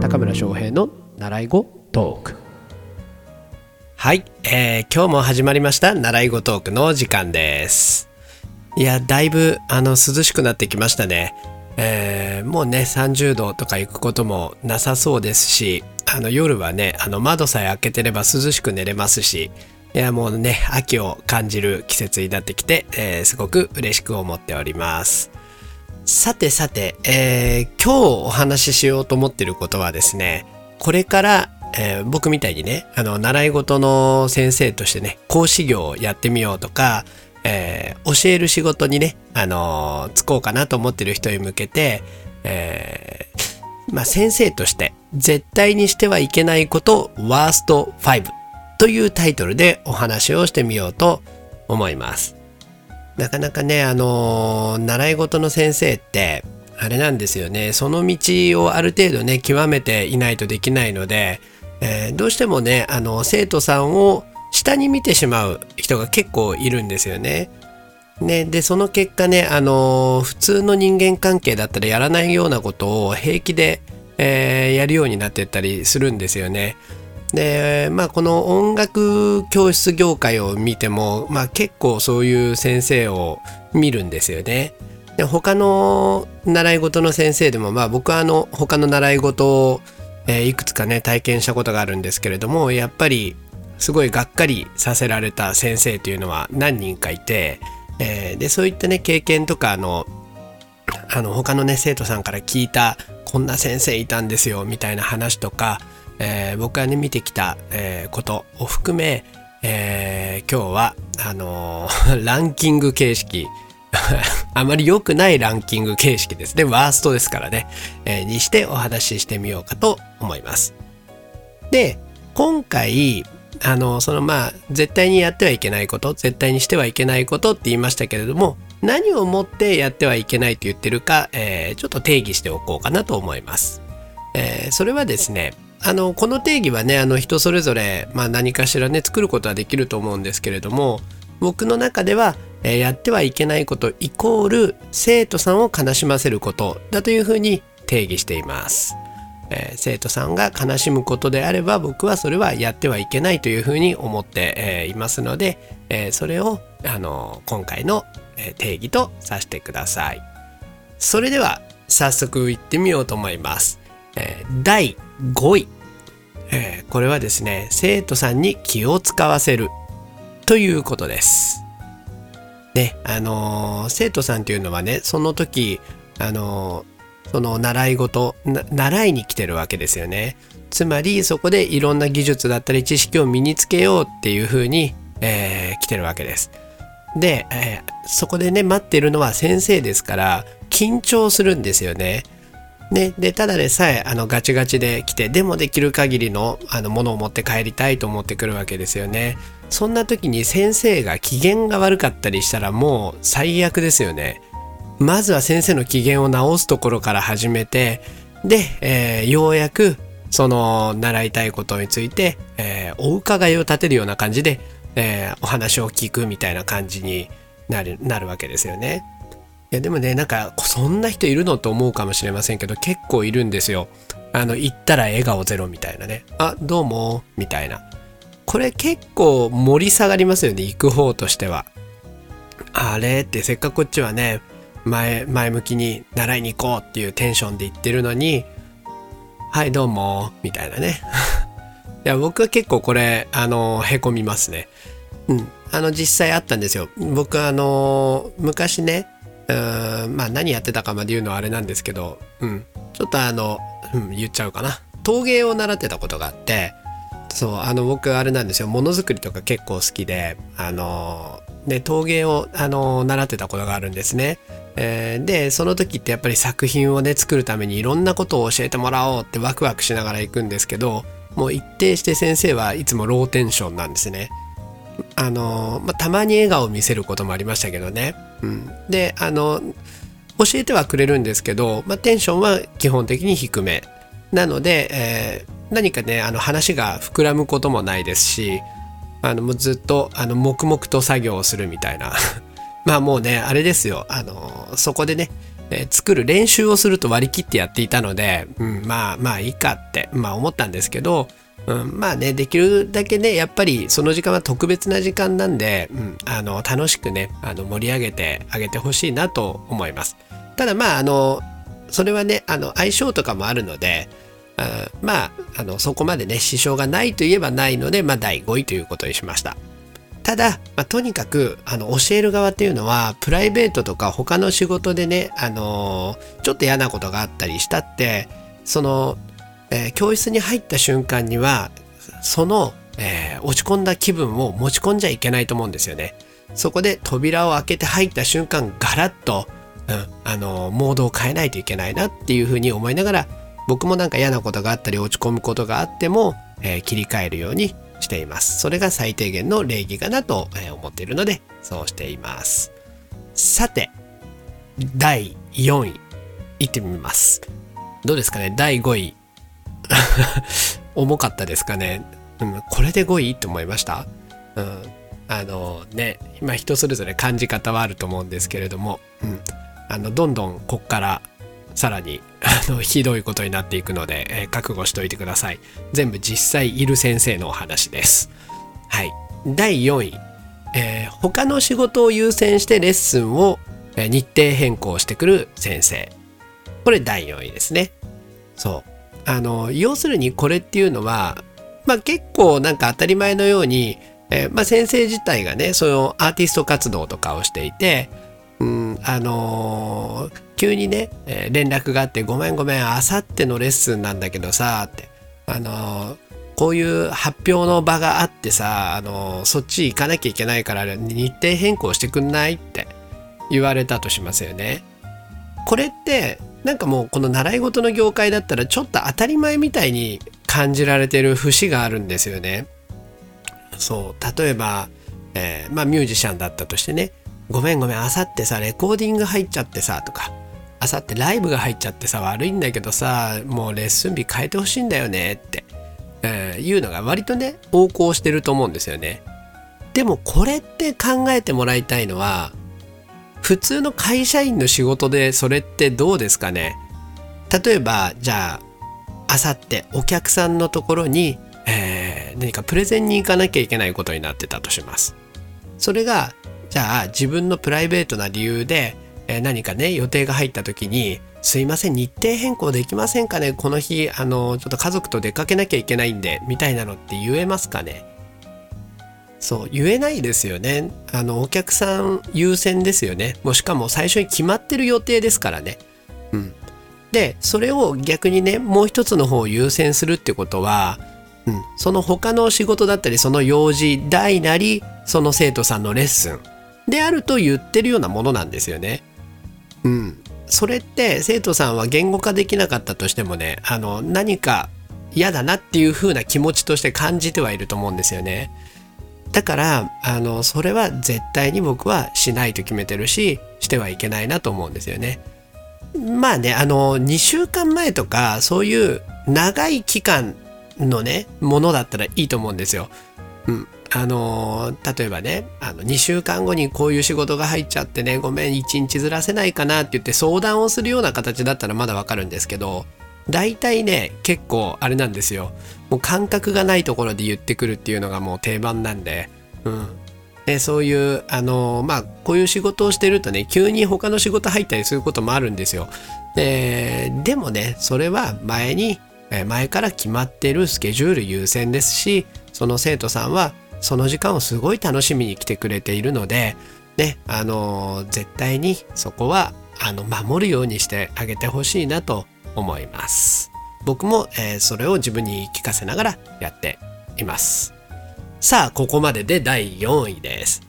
高村翔平の習い語トーク。はい、えー今日も始まりました習い語トークの時間です。いやだいぶあの涼しくなってきましたね。えーもうね30度とか行くこともなさそうですしあの夜はねあの窓さえ開けてれば涼しく寝れますしいやもうね秋を感じる季節になってきて、えーすごく嬉しく思っております。さてさて、えー今日お話ししようと思ってることはですねこれから、えー僕みたいにねあの習い事の先生としてね講師業をやってみようとか、えー教える仕事にね、あのー就こうかなと思ってる人に向けて、えまあ、先生として絶対にしてはいけないことワースト5というタイトルでお話をしてみようと思います。なかなかね、あのー習い事の先生って、あれなんですよね、その道をある程度ね、極めていないとできないので、えーどうしてもね、あの、生徒さんを下に見てしまう人が結構いるんですよね。ね、で、その結果ね、あのー普通の人間関係だったらやらないようなことを平気で、えーやるようになってったりするんですよね。でまあこの音楽教室業界を見ても、まあ、結構そういう先生を見るんですよね。で他の習い事の先生でもまあ僕はあの他の習い事を、えーいくつかね体験したことがあるんですけれどもやっぱりすごいがっかりさせられた先生というのは何人かいて、えーでそういったね経験とかあのあの他のね生徒さんから聞いたこんな先生いたんですよみたいな話とか、えー僕がね見てきた、えーことを含め、えー今日はあのー ランキング形式 あまり良くないランキング形式ですねワーストですからね、えーにしてお話ししてみようかと思います。で今回あのそのまあ絶対にやってはいけないこと絶対にしてはいけないことって言いましたけれども何をもってやってはいけないと言ってるか、えーちょっと定義しておこうかなと思います。えーそれはですねあのこの定義はねあの人それぞれ、まあ、何かしらね作ることはできると思うんですけれども僕の中では、えーやってはいけないことイコール生徒さんを悲しませることだというふうに定義しています。えー生徒さんが悲しむことであれば僕はそれはやってはいけないというふうに思って、えーいますので、えーそれを、あの今回の、えー定義とさせてください。それでは早速行ってみようと思います。えー第5位、えーこれはですね生徒さんに気を使わせるということです。ねあのー生徒さんっていうのはねその時あのその習い事習いに来てるわけですよね。つまりそこでいろんな技術だったり知識を身につけようっていうふうに、えー来てるわけです。で、えーそこでね待ってるのは先生ですから緊張するんですよね。ね、でただでさえあのガチガチで来てでもできる限りのあのものを持って帰りたいと思ってくるわけですよね。そんな時に先生が機嫌が悪かったりしたらもう最悪ですよね。まずは先生の機嫌を直すところから始めてで、えーようやくその習いたいことについて、えーお伺いを立てるような感じで、えーお話を聞くみたいな感じになるなるわけですよね。いやでもねなんかそんな人いるのと思うかもしれませんけど結構いるんですよ。あの行ったら笑顔ゼロみたいなね。あどうもみたいな。これ結構盛り下がりますよね行く方としては。あれってせっかくこっちはね前前向きに習いに行こうっていうテンションで行ってるのに「はいどうも」みたいなね いや僕は結構これあのへこみますねうんあの実際あったんですよ僕あの昔ねんまあ何やってたかまで言うのはあれなんですけどうんちょっとあの、うん、言っちゃうかな陶芸を習ってたことがあってそうあの僕あれなんですよものづくりとか結構好きであのね陶芸をあの習ってたことがあるんですね。えーでその時ってやっぱり作品をね作るためにいろんなことを教えてもらおうってワクワクしながら行くんですけどもう一定して先生はいつもローテンションなんですね。あのまあ、たまに笑顔を見せることもありましたけどね。うん、であの教えてはくれるんですけど、まあ、テンションは基本的に低め。なので、えー何かねあの話が膨らむこともないですしあのもうずっとあの黙々と作業をするみたいな。まあもうねあれですよ。あのそこでねえ作る練習をすると割り切ってやっていたので、うん、まあまあいいかって、まあ、思ったんですけど、うん、まあねできるだけねやっぱりその時間は特別な時間なんで、うん、あの楽しくねあの盛り上げてあげてほしいなと思います。ただまああのそれはねあの相性とかもあるのであまああのそこまでね支障がないといえばないので、まあ、第5位ということにしました。ただ、まあ、とにかくあの教える側っていうのはプライベートとか他の仕事でね、あのーちょっと嫌なことがあったりしたってその、えー教室に入った瞬間にはその、えー落ち込んだ気分を持ち込んじゃいけないと思うんですよね。そこで扉を開けて入った瞬間ガラッと、うんあのモードを変えないといけないなっていうふうに思いながら僕もなんか嫌なことがあったり落ち込むことがあっても、えー切り替えるようにしています。それが最低限の礼儀かなと思っているのでそうしています。さて第4位いってみます。どうですかね？第5位 重かったですかね、うん、これで5位って思いました、うん、あのね今人それぞれ感じ方はあると思うんですけれども、うん、あのどんどんこっからさらにあのひどいことになっていくので、えー覚悟しておいてください。全部実際いる先生のお話です。はい。第4位、えー他の仕事を優先してレッスンを、えー日程変更してくる先生。これ第4位ですね。そう。あの要するにこれっていうのは、まあ、結構なんか当たり前のように、えーまあ、先生自体がねそのアーティスト活動とかをしていてうん、あのー急にね、えー連絡があって「ごめんごめんあさってのレッスンなんだけどさ」ってあのこういう発表の場があってさ、あのそっち行かなきゃいけないから日程変更してくんない？って言われたとしますよね。これってなんかもうこの習い事の業界だったらちょっと当たり前みたいに感じられてる節があるんですよね。そう例えば、えーまあミュージシャンだったとしてね「ごめんごめんあさってさレコーディング入っちゃってさ」とか「あさってライブが入っちゃってさ悪いんだけどさもうレッスン日変えてほしいんだよね」って、えーいうのが割とね横行してると思うんですよね。でもこれって考えてもらいたいのは普通の会社員の仕事でそれってどうですかね？例えばじゃああさってお客さんのところに、えー何かプレゼンに行かなきゃいけないことになってたとします。それがじゃあ自分のプライベートな理由で、えー何かね予定が入った時に「すいません日程変更できませんかね？この日あのちょっと家族と出かけなきゃいけないんで」みたいなのって言えますかね？そう言えないですよね。あのお客さん優先ですよね。もうしかも最初に決まってる予定ですからね。うん。でそれを逆にねもう一つの方を優先するってことは、うん、その他の仕事だったりその用事大なりその生徒さんのレッスンであると言ってるようなものなんですよね。うん。それって生徒さんは言語化できなかったとしてもねあの何か嫌だなっていう風な気持ちとして感じてはいると思うんですよね。だからあのそれは絶対に僕はしないと決めてるししてはいけないなと思うんですよね。まあねあの2週間前とかそういう長い期間のねものだったらいいと思うんですよ。うん、あの例えばねあの2週間後にこういう仕事が入っちゃってねごめん1日ずらせないかなって言って相談をするような形だったらまだわかるんですけど大体ね結構あれなんですよもう感覚がないところで言ってくるっていうのがもう定番なんで、うん、でそういうあのまあこういう仕事をしてるとね急に他の仕事入ったりすることもあるんですよ。ででもねそれは前に前から決まってるスケジュール優先ですしその生徒さんはその時間をすごい楽しみに来てくれているのでねあの絶対にそこはあの守るようにしてあげてほしいなと思います。僕も、えーそれを自分に聞かせながらやっています。さあここまでで第4位です。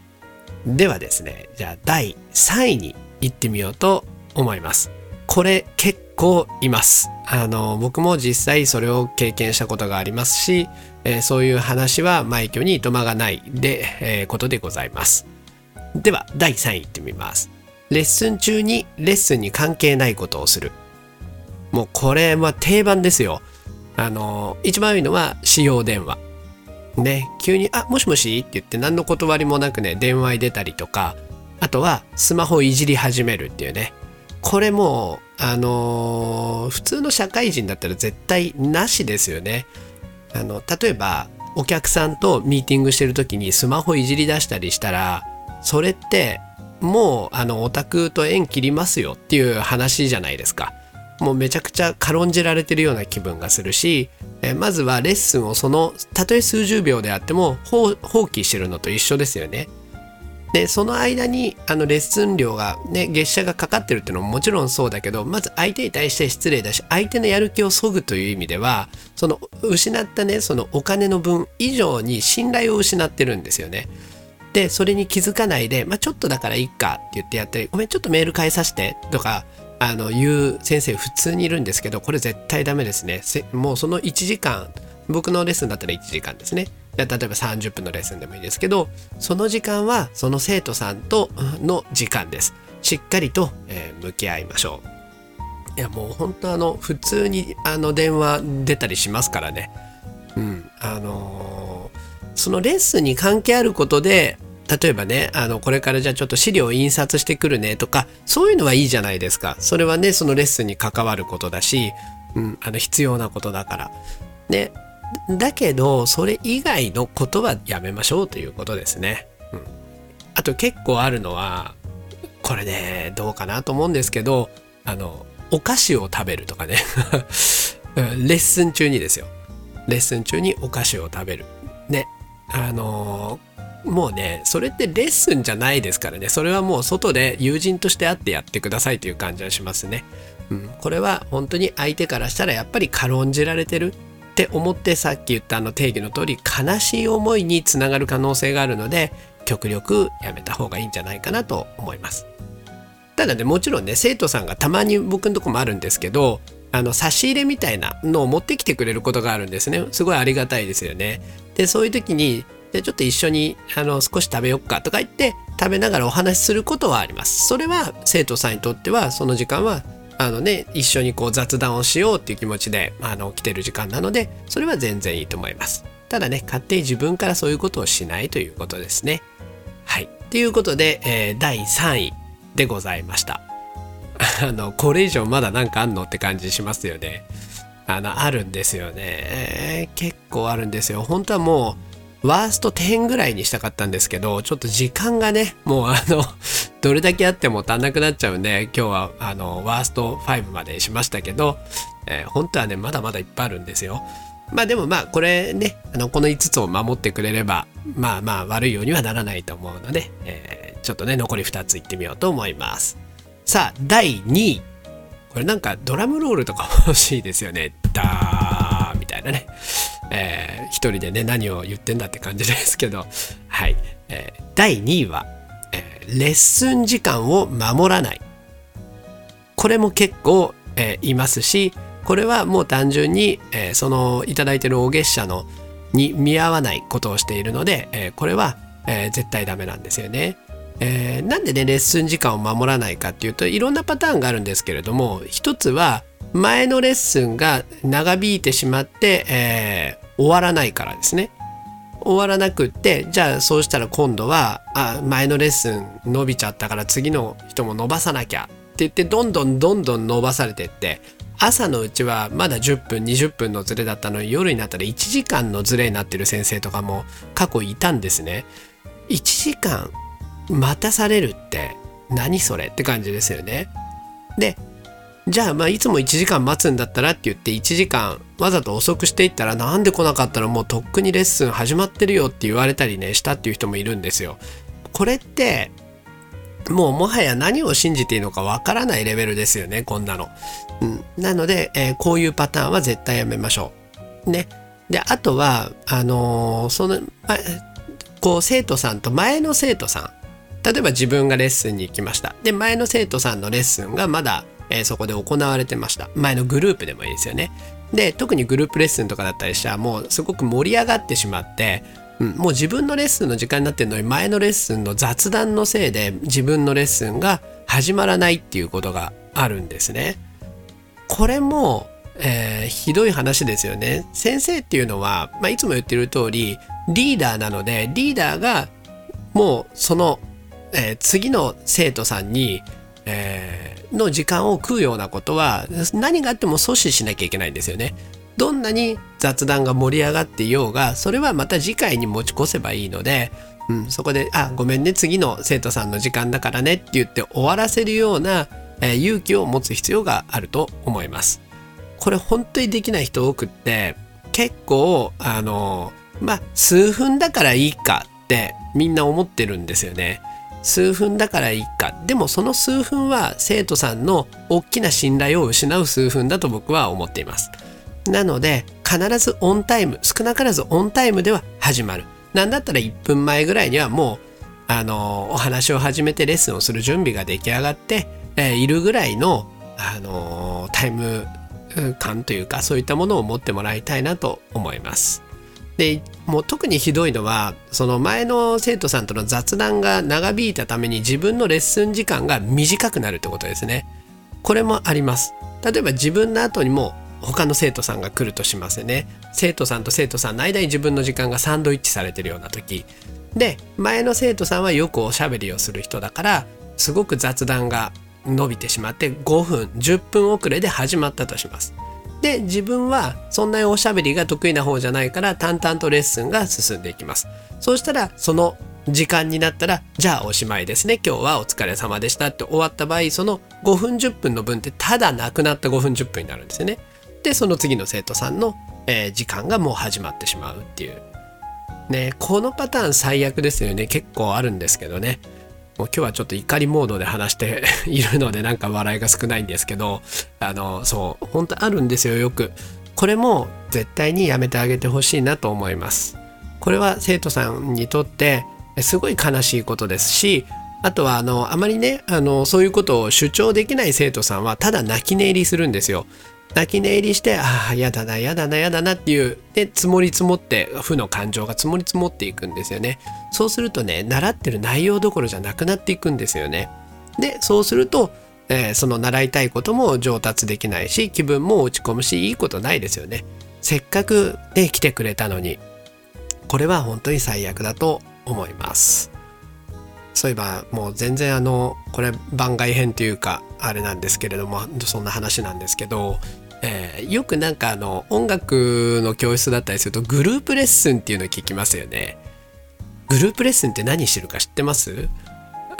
ではですねじゃあ第3位に行ってみようと思います。これ結構います。あの僕も実際それを経験したことがありますし、えーそういう話は枚挙にいとまがないで、えーことでございます。では第3位いってみます。レッスン中にレッスンに関係ないことをする。もうこれは定番ですよ。あの一番多いのは使用電話。ね急に「あもしもし?」って言って何の断りもなくね電話に出たりとかあとはスマホいじり始めるっていうねこれも、あのー普通の社会人だったら絶対なしですよね。あの例えばお客さんとミーティングしてる時にスマホいじり出したりしたらそれってもうあのオタクと縁切りますよっていう話じゃないですか。もうめちゃくちゃ軽んじられてるような気分がするし、えまずはレッスンをそのたとえ数十秒であっても放棄してるのと一緒ですよね。でその間にあのレッスン料がね月謝がかかってるっていうのももちろんそうだけどまず相手に対して失礼だし相手のやる気をそぐという意味ではその失ったねそのお金の分以上に信頼を失ってるんですよね。でそれに気づかないで、まあ、ちょっとだからいいかって言ってやって「ごめんちょっとメール返させて」とかあの言う先生普通にいるんですけどこれ絶対ダメですね。もうその1時間僕のレッスンだったら1時間ですね。例えば30分のレッスンでもいいですけどその時間はその生徒さんとの時間です。しっかりと、えー向き合いましょう。いやもう本当あの普通にあの電話出たりしますからね。うんあのーそのレッスンに関係あることで例えばねあのこれからじゃあちょっと資料を印刷してくるねとかそういうのはいいじゃないですか。それはねそのレッスンに関わることだし、うん、あの必要なことだから。ね。だけどそれ以外のことはやめましょうということですね、うん、あと結構あるのはこれねどうかなと思うんですけどあのお菓子を食べるとかね。レッスン中にですよ。レッスン中にお菓子を食べる。ね。あのーもうねそれってレッスンじゃないですからね。それはもう外で友人として会ってやってくださいという感じはしますね、うん、これは本当に相手からしたらやっぱり軽んじられてるって思ってさっき言ったあの定義の通り悲しい思いにつながる可能性があるので極力やめた方がいいんじゃないかなと思います。ただねもちろんね生徒さんがたまに僕のとこもあるんですけどあの差し入れみたいなのを持ってきてくれることがあるんですね。すごいありがたいですよね。でそういう時にでちょっと一緒にあの少し食べよっかとか言って食べながらお話しすることはあります。それは生徒さんにとってはその時間はあのね一緒にこう雑談をしようっていう気持ちであの来てる時間なのでそれは全然いいと思います。ただね勝手に自分からそういうことをしないということですね。はい。ということで、えー第3位でございました。あのこれ以上まだなんかあんのって感じしますよね。あのあるんですよね。結構あるんですよ。本当はもうワースト10ぐらいにしたかったんですけどちょっと時間がねもうあの どれだけあっても足んなくなっちゃうんで今日はあのワースト5までしましたけど、えー本当はねまだまだいっぱいあるんですよ。まあでもまあこれねあのこの5つを守ってくれればまあまあ悪いようにはならないと思うので、えーちょっとね残り2ついってみようと思います。さあ第2位。これなんかドラムロールとか欲しいですよね。ダーみたいなね。えー一人でね何を言ってんだって感じですけど。はい、えー第2位は、えーレッスン時間を守らない。これも結構、えーいますしこれはもう単純に、えーそのいただいてるお月謝のに見合わないことをしているので、えーこれは、えー絶対ダメなんですよね。えーなんでねレッスン時間を守らないかっていうといろんなパターンがあるんですけれども一つは前のレッスンが長引いてしまって、え終わらないからですね。終わらなくってじゃあそうしたら今度はあ前のレッスン伸びちゃったから次の人も伸ばさなきゃって言ってどんどんどんどん伸ばされてって朝のうちはまだ10分20分のズレだったのに夜になったら1時間のズレになってる先生とかも過去いたんですね。1時間待たされるって何それって感じですよね。でじゃあまあいつも1時間待つんだったらって言って1時間わざと遅くしていったらなんで来なかったらもうとっくにレッスン始まってるよって言われたりねしたっていう人もいるんですよ。これってもうもはや何を信じていいのかわからないレベルですよねこんなの。うん、なので、えーこういうパターンは絶対やめましょう。ね。であとはあのーその、まこう生徒さんと前の生徒さん例えば自分がレッスンに行きました。で、前の生徒さんのレッスンがまだ、えーそこで行われてました。前のグループでもいいですよね。で、特にグループレッスンとかだったりしたら、もうすごく盛り上がってしまって、うん、もう自分のレッスンの時間になってるのに、前のレッスンの雑談のせいで自分のレッスンが始まらないっていうことがあるんですね。これも、えーひどい話ですよね。先生っていうのは、まあ、いつも言ってる通り、リーダーなので、リーダーがもうその、えー次の生徒さんに、えーの時間を食うようなことは何があっても阻止しなきゃいけないんですよね。どんなに雑談が盛り上がっていようがそれはまた次回に持ち越せばいいので、うん、そこで「あごめんね次の生徒さんの時間だからね」って言って終わらせるような、えー、勇気を持つ必要があると思います。これ本当にできない人多くって結構あのまあ数分だからいいかってみんな思ってるんですよね。数分だからいいかでもその数分は生徒さんの大きな信頼を失う数分だと僕は思っています。なので必ずオンタイム少なからずオンタイムでは始まるなんだったら1分前ぐらいにはもうあのお話を始めてレッスンをする準備が出来上がって、えー、いるぐらいのあのタイム感というかそういったものを持ってもらいたいなと思います。でもう特にひどいのはその前の生徒さんとの雑談が長引いたために自分のレッスン時間が短くなるってことですね。これもあります。例えば自分の後にも他の生徒さんが来るとしますよね生徒さんと生徒さんの間に自分の時間がサンドイッチされてるような時で前の生徒さんはよくおしゃべりをする人だからすごく雑談が伸びてしまって5分10分遅れで始まったとしますで自分はそんなにおしゃべりが得意な方じゃないから淡々とレッスンが進んでいきます。そうしたらその時間になったらじゃあおしまいですね。今日はお疲れ様でしたって終わった場合その5分10分の分ってただなくなった5分10分になるんですよね。でその次の生徒さんの、えー、時間がもう始まってしまうっていう。ねこのパターン最悪ですよね。結構あるんですけどね。もう今日はちょっと怒りモードで話して いるのでなんか笑いが少ないんですけどあのそう本当あるんですよよく。これも絶対にやめてあげてほしいなと思います。これは生徒さんにとってすごい悲しいことですしあとはあのあまりねあのそういうことを主張できない生徒さんはただ泣き寝入りするんですよ。泣き寝入りしてああやだなやだなやだなっていうで積もり積もって負の感情が積もり積もっていくんですよね。そうするとね習ってる内容どころじゃなくなっていくんですよね。でそうすると、えー、その習いたいことも上達できないし気分も落ち込むしいいことないですよね。せっかくね来てくれたのにこれは本当に最悪だと思います。そういえばもう全然あのこれ番外編というかあれなんですけれどもそんな話なんですけど、えー、よくなんかあの音楽の教室だったりするとグループレッスンっていうの聞きますよね。グループレッスンって何してるか知ってます？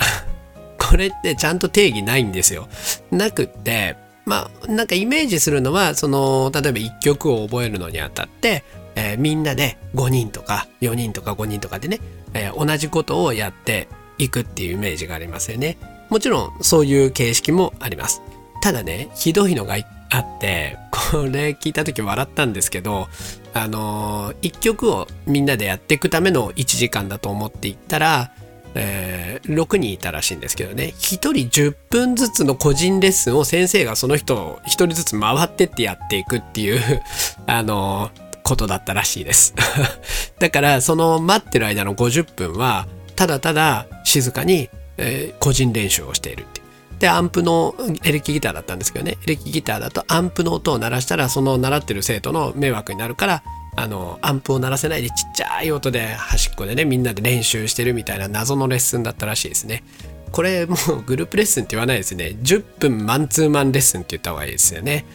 これってちゃんと定義ないんですよ。なくってまあなんかイメージするのはその例えば1曲を覚えるのにあたって、えー、みんなで5人とか4人とか5人とかでね、えー、同じことをやっていくっていうイメージがありますよね。もちろんそういう形式もあります。ただね、ひどいのがあって、これ聞いた時笑ったんですけど、あのー、一曲をみんなでやっていくための1時間だと思っていったら、えー、6人いたらしいんですけどね、1人10分ずつの個人レッスンを先生がその人を1人ずつ回ってってやっていくっていう、あの、ことだったらしいです。だから、その待ってる間の50分は、ただただ静かに、えー、個人練習をしているってでアンプのエレキギターだったんですけどね。エレキギターだとアンプの音を鳴らしたらその習ってる生徒の迷惑になるからあのアンプを鳴らせないでちっちゃい音で端っこでねみんなで練習してるみたいな謎のレッスンだったらしいですね。これもうグループレッスンって言わないですね。10分マンツーマンレッスンって言った方がいいですよね。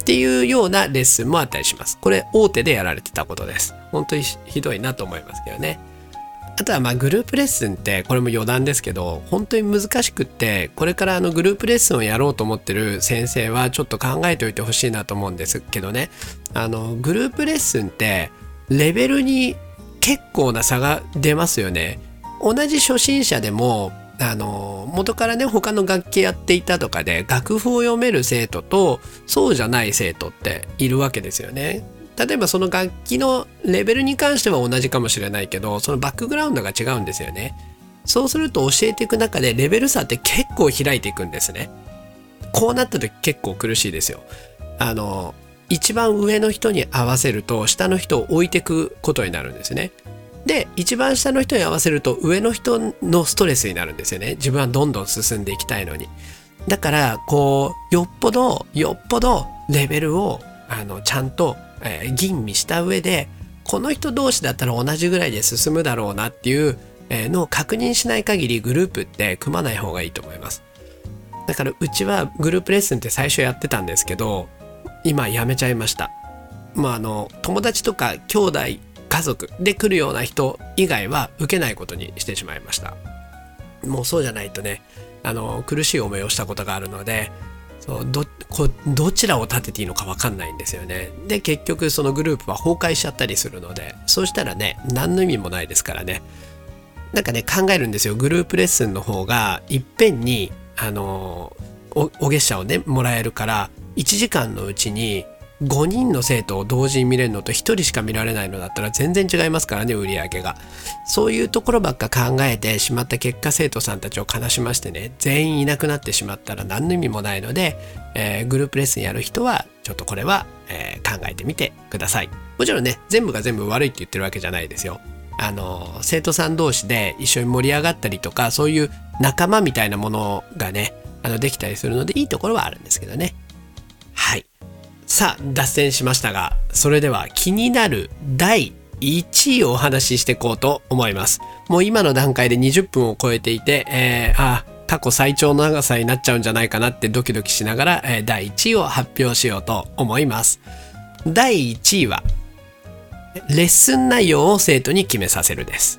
っていうようなレッスンもあったりします。これ大手でやられてたことです。本当にひどいなと思いますけどね。あとはまあグループレッスンってこれも余談ですけど本当に難しくってこれからあのグループレッスンをやろうと思ってる先生はちょっと考えておいてほしいなと思うんですけどね。あのグループレッスンってレベルに結構な差が出ますよね。同じ初心者でもあの元からね他の楽器やっていたとかで楽譜を読める生徒とそうじゃない生徒っているわけですよね。例えばその楽器のレベルに関しては同じかもしれないけどそのバックグラウンドが違うんですよね。そうすると教えていく中でレベル差って結構開いていくんですね。こうなった時結構苦しいですよ。あの一番上の人に合わせると下の人を置いてくことになるんですね。で一番下の人に合わせると上の人のストレスになるんですよね。自分はどんどん進んでいきたいのに。だからこうよっぽどよっぽどレベルをあのちゃんとえー、吟味した上でこの人同士だったら同じぐらいで進むだろうなっていうのを確認しない限りグループって組まない方がいいと思います。だからうちはグループレッスンって最初やってたんですけど今やめちゃいましたまああの友達とか兄弟家族で来るような人以外は受けないことにしてしまいましたもうそうじゃないとねあの苦しい思いをしたことがあるのでそうどこどちらを立てていいのか分かんないんですよね。で結局そのグループは崩壊しちゃったりするのでそうしたらね何の意味もないですからね。なんかね考えるんですよ。グループレッスンの方がいっぺんにあのおお月謝をねもらえるから1時間のうちに5人の生徒を同時に見れるのと1人しか見られないのだったら全然違いますからね売り上げが。そういうところばっか考えてしまった結果生徒さんたちを悲しましてね全員いなくなってしまったら何の意味もないので、えー、グループレッスンやる人はちょっとこれは、えー、考えてみてください。もちろんね全部が全部悪いって言ってるわけじゃないですよ。あの生徒さん同士で一緒に盛り上がったりとかそういう仲間みたいなものがねあのできたりするのでいいところはあるんですけどね。さあ脱線しましたがそれでは気になる第1位をお話ししていこうと思います。もう今の段階で20分を超えていて、えー、あ過去最長の長さになっちゃうんじゃないかなってドキドキしながら、えー、第1位を発表しようと思います。第1位はレッスン内容を生徒に決めさせるです。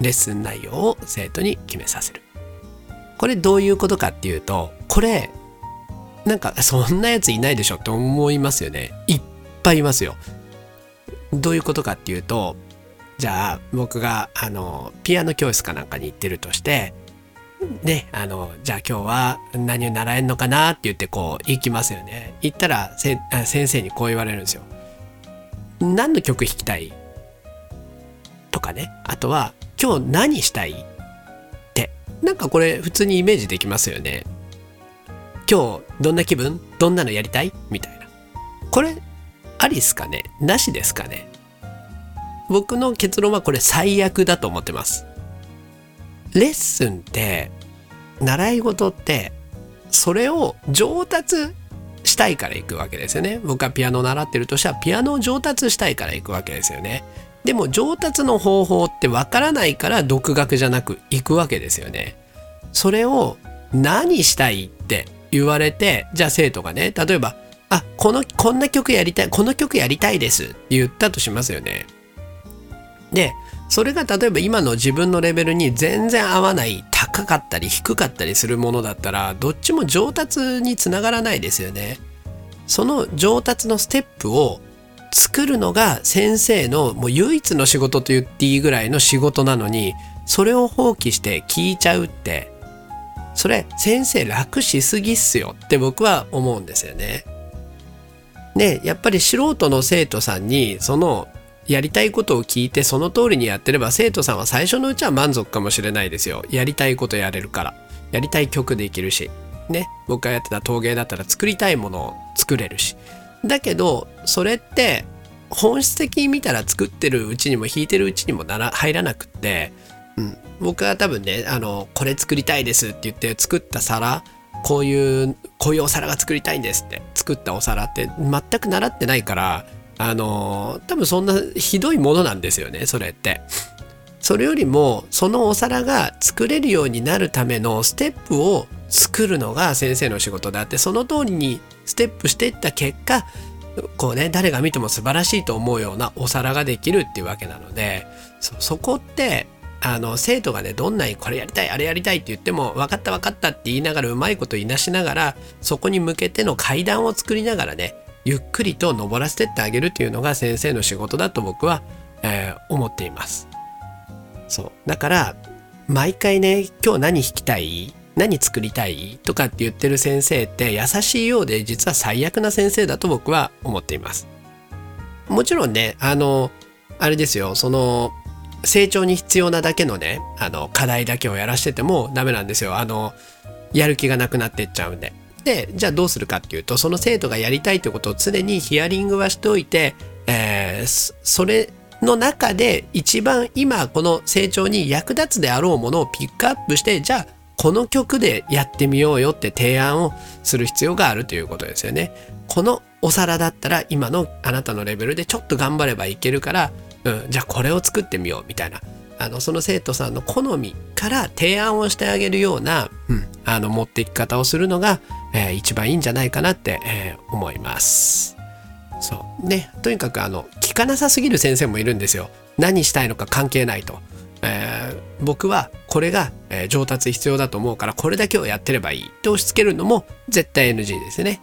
レッスン内容を生徒に決めさせる。これどういうことかっていうとこれなんかそんなやついないでしょって思いますよね。いっぱいいますよ。どういうことかっていうとじゃあ僕があのピアノ教室かなんかに行ってるとしてねあのじゃあ今日は何を習えるのかなって言ってこう行きますよね。行ったらせ先生にこう言われるんですよ。何の曲弾きたいとかね。あとは今日何したいって。なんかこれ普通にイメージできますよね。今日どんな気分？どんなのやりたい？みたいな。これ、ありっすかね？なしですかね？僕の結論はこれ最悪だと思ってます。レッスンって、習い事って、それを上達したいから行くわけですよね。僕はピアノを習ってるとしたら、ピアノを上達したいから行くわけですよね。でも上達の方法ってわからないから独学じゃなく行くわけですよね。それを何したい言われてじゃあ生徒がね例えば「あこのこんな曲やりたいこの曲やりたいです」って言ったとしますよね。でそれが例えば今の自分のレベルに全然合わない高かったり低かったりするものだったらどっちも上達につながらないですよね。その上達のステップを作るのが先生のもう唯一の仕事と言っていいぐらいの仕事なのにそれを放棄して聞いちゃうってそれ先生楽しすぎっすよって僕は思うんですよね。ねやっぱり素人の生徒さんにそのやりたいことを聞いてその通りにやってれば生徒さんは最初のうちは満足かもしれないですよ。やりたいことやれるから。やりたい曲できるし。ね。僕がやってた陶芸だったら作りたいものを作れるし。だけど、それって本質的に見たら作ってるうちにも弾いてるうちにもなら入らなくって、うん、僕は多分ねあのこれ作りたいですって言って作った皿こういうこういうお皿が作りたいんですって作ったお皿って全く習ってないからあの多分そんなひどいものなんですよねそれって。それよりもそのお皿が作れるようになるためのステップを作るのが先生の仕事であってその通りにステップしていった結果こうね誰が見ても素晴らしいと思うようなお皿ができるっていうわけなのでそこってあの生徒がねどんなにこれやりたいあれやりたいって言っても分かった分かったって言いながらうまいこといなしながらそこに向けての階段を作りながらねゆっくりと登らせてってあげるっていうのが先生の仕事だと僕は、えー、思っています。そう。だから毎回ね今日何弾きたい？何作りたい？とかって言ってる先生って優しいようで実は最悪な先生だと僕は思っています。もちろんねあのあれですよその成長に必要なだけのねあの課題だけをやらしててもダメなんですよあのやる気がなくなってっちゃうんで。でじゃあどうするかっていうとその生徒がやりたいってことを常にヒアリングはしておいて、えー、それの中で一番今この成長に役立つであろうものをピックアップしてじゃあこの曲でやってみようよって提案をする必要があるということですよね。このお皿だったら今のあなたのレベルでちょっと頑張ればいけるからうん、じゃあこれを作ってみようみたいなあのその生徒さんの好みから提案をしてあげるような、うん、あの持っていき方をするのが、えー、一番いいんじゃないかなって、えー、思います。そうねとにかくあの聞かなさすぎる先生もいるんですよ。何したいのか関係ないと。えー、僕はこれが、えー、上達必要だと思うからこれだけをやってればいいって押し付けるのも絶対 NG ですね。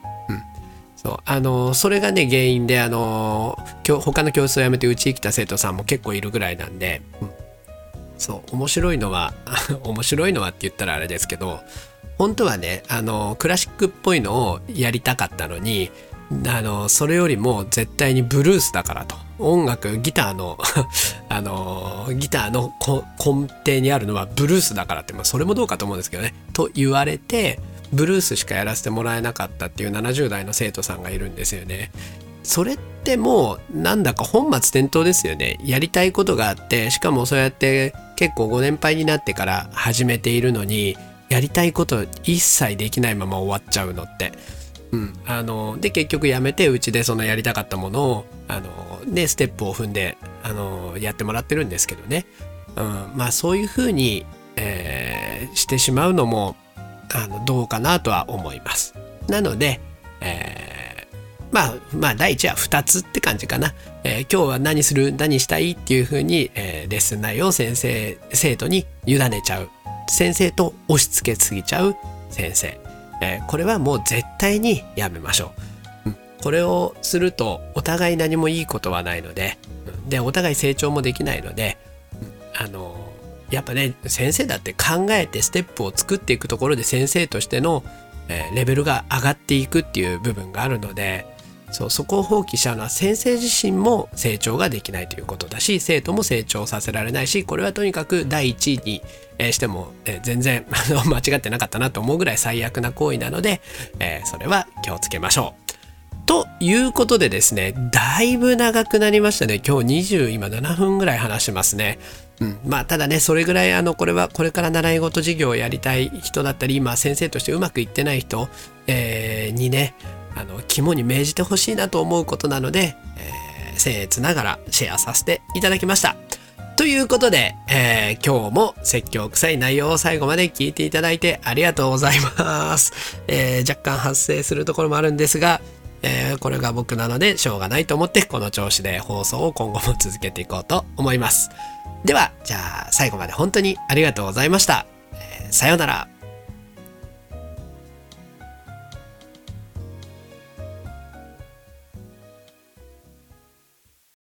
そう。あのそれがね原因であの他の教室を辞めてうちに来た生徒さんも結構いるぐらいなんで、うん、そう。面白いのは 面白いのはって言ったらあれですけど本当はねあのクラシックっぽいのをやりたかったのにあのそれよりも絶対にブルースだからと。音楽ギターの あのギターの根底にあるのはブルースだからって、まあ、それもどうかと思うんですけどね。と言われてブルースしかやらせてもらえなかったっていう70代の生徒さんがいるんですよね。それってもうなんだか本末転倒ですよね。やりたいことがあってしかもそうやって結構ご年配になってから始めているのにやりたいこと一切できないまま終わっちゃうのって。うん、あので結局やめてうちでそのやりたかったものをあの、ね、ステップを踏んであのやってもらってるんですけどね、うん、まあそういうふうに、えー、してしまうのもあのどうかなとは思います。なので、えー、まあまあ第一は2つって感じかな、えー、今日は何する何したいっていうふうに、えー、レッスン内容を先生生徒に委ねちゃう。先生と押し付けすぎちゃう先生、えー、これはもう絶対にやめましょう、うん、これをするとお互い何もいいことはないので、うん、でお互い成長もできないので、うん、あのやっぱね先生だって考えてステップを作っていくところで先生としての、え、レベルが上がっていくっていう部分があるのでそうそこを放棄しちゃうのは先生自身も成長ができないということだし生徒も成長させられないしこれはとにかく第一位に、えしても、え全然 間違ってなかったなと思うぐらい最悪な行為なので、えそれは気をつけましょう。ということでですねだいぶ長くなりましたね今日20今7分ぐらい話しますね。うん、まあただねそれぐらいあのこれはこれから習い事授業をやりたい人だったり今先生としてうまくいってない人、えー、にねあの肝に銘じてほしいなと思うことなので、えー、僭越ながらシェアさせていただきました。ということで、えー、今日も説教臭い内容を最後まで聞いていただいてありがとうございます。えー、若干発生するところもあるんですが、えー、これが僕なのでしょうがないと思ってこの調子で放送を今後も続けていこうと思います。では、じゃあ最後まで本当にありがとうございました。えさようなら。